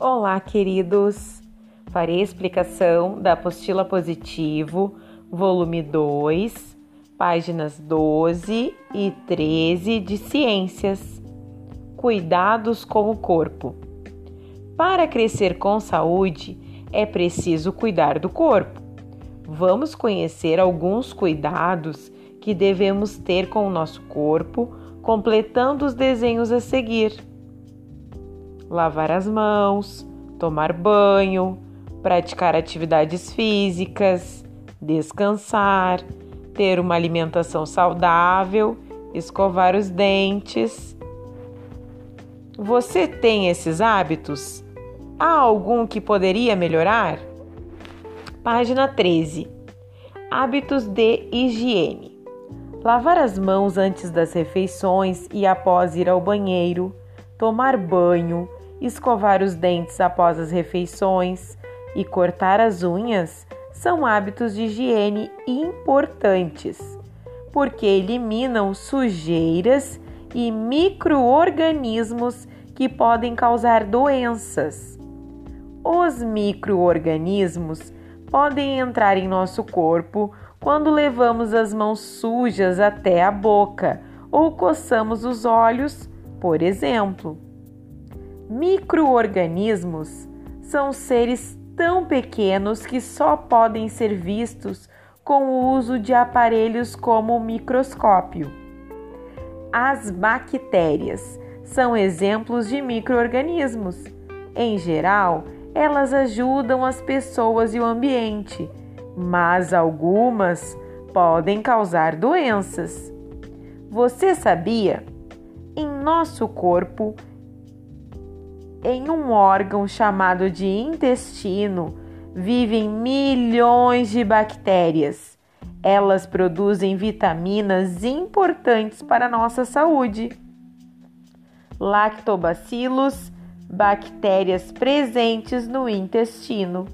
Olá, queridos! Farei a explicação da apostila positivo, volume 2, páginas 12 e 13 de Ciências. Cuidados com o corpo. Para crescer com saúde, é preciso cuidar do corpo. Vamos conhecer alguns cuidados que devemos ter com o nosso corpo, completando os desenhos a seguir lavar as mãos, tomar banho, praticar atividades físicas, descansar, ter uma alimentação saudável, escovar os dentes. Você tem esses hábitos? Há algum que poderia melhorar? Página 13. Hábitos de higiene. Lavar as mãos antes das refeições e após ir ao banheiro, tomar banho, escovar os dentes após as refeições e cortar as unhas são hábitos de higiene importantes, porque eliminam sujeiras e microorganismos que podem causar doenças. Os microorganismos podem entrar em nosso corpo quando levamos as mãos sujas até a boca ou coçamos os olhos, por exemplo. Microorganismos são seres tão pequenos que só podem ser vistos com o uso de aparelhos como o microscópio. As bactérias são exemplos de microorganismos. Em geral, elas ajudam as pessoas e o ambiente, mas algumas podem causar doenças. Você sabia? Em nosso corpo em um órgão chamado de intestino vivem milhões de bactérias. Elas produzem vitaminas importantes para a nossa saúde. Lactobacilos, bactérias presentes no intestino.